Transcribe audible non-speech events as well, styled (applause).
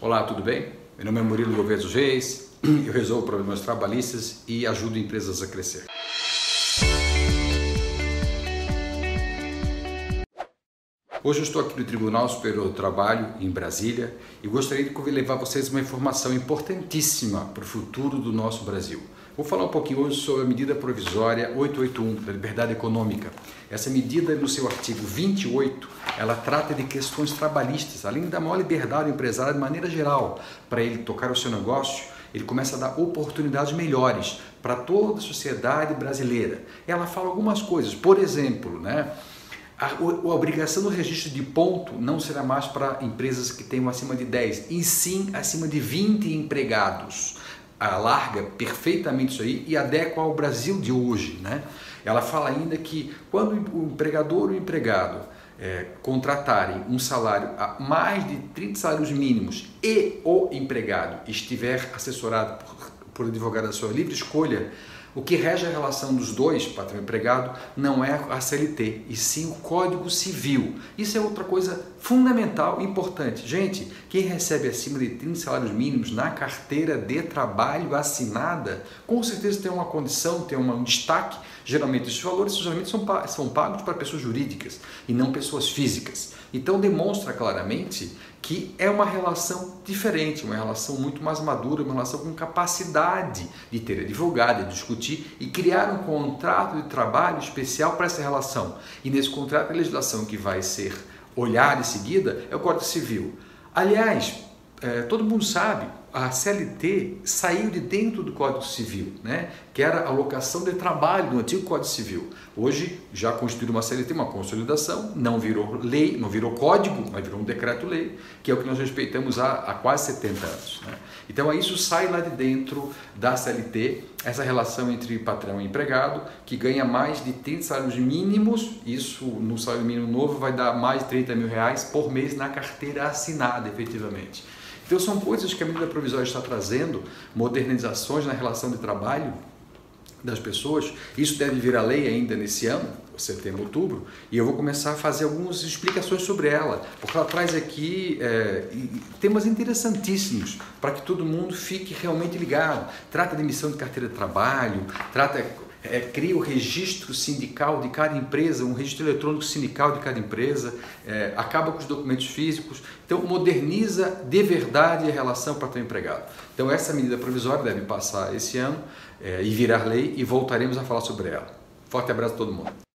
Olá, tudo bem? Meu nome é Murilo Gouveia dos Reis, (clears throat) eu resolvo problemas trabalhistas e ajudo empresas a crescer. Hoje eu estou aqui no Tribunal Superior do Trabalho, em Brasília, e gostaria de levar vocês uma informação importantíssima para o futuro do nosso Brasil. Vou falar um pouquinho hoje sobre a medida provisória 881 da liberdade econômica. Essa medida, no seu artigo 28, ela trata de questões trabalhistas, além da maior liberdade do empresário de maneira geral, para ele tocar o seu negócio, ele começa a dar oportunidades melhores para toda a sociedade brasileira. Ela fala algumas coisas, por exemplo, né? A, obrigação do registro de ponto não será mais para empresas que tenham acima de 10, e sim acima de 20 empregados alarga perfeitamente isso aí e adequa ao Brasil de hoje. Né? Ela fala ainda que quando o empregador ou o empregado é, contratarem um salário a mais de 30 salários mínimos e o empregado estiver assessorado por, por advogado da sua livre escolha, o que rege a relação dos dois, patrão e empregado, não é a CLT, e sim o Código Civil. Isso é outra coisa fundamental e importante. Gente, quem recebe acima de 30 salários mínimos na carteira de trabalho assinada, com certeza tem uma condição, tem um destaque. Geralmente, esses valores geralmente são, são pagos para pessoas jurídicas e não pessoas físicas. Então, demonstra claramente que é uma relação diferente, uma relação muito mais madura, uma relação com capacidade de ter advogado, de discutir e criar um contrato de trabalho especial para essa relação. E nesse contrato, a legislação que vai ser olhada em seguida é o Código Civil. Aliás, é, todo mundo sabe, a CLT saiu de dentro do Código Civil, né? que era a alocação de trabalho do antigo Código Civil. Hoje já constituiu uma CLT, uma consolidação, não virou lei, não virou código, mas virou um decreto-lei, que é o que nós respeitamos há, há quase 70 anos. Né? Então isso sai lá de dentro da CLT, essa relação entre patrão e empregado, que ganha mais de 30 salários mínimos, isso no salário mínimo novo vai dar mais de 30 mil reais por mês na carteira assinada, efetivamente. Então são coisas que a medida provisória está trazendo, modernizações na relação de trabalho das pessoas. Isso deve vir a lei ainda nesse ano, setembro, outubro, e eu vou começar a fazer algumas explicações sobre ela, porque ela traz aqui é, temas interessantíssimos para que todo mundo fique realmente ligado. Trata de emissão de carteira de trabalho, trata é, cria o registro sindical de cada empresa, um registro eletrônico sindical de cada empresa, é, acaba com os documentos físicos, então moderniza de verdade a relação patrão-empregado. Então essa medida provisória deve passar esse ano é, e virar lei e voltaremos a falar sobre ela. Forte abraço a todo mundo.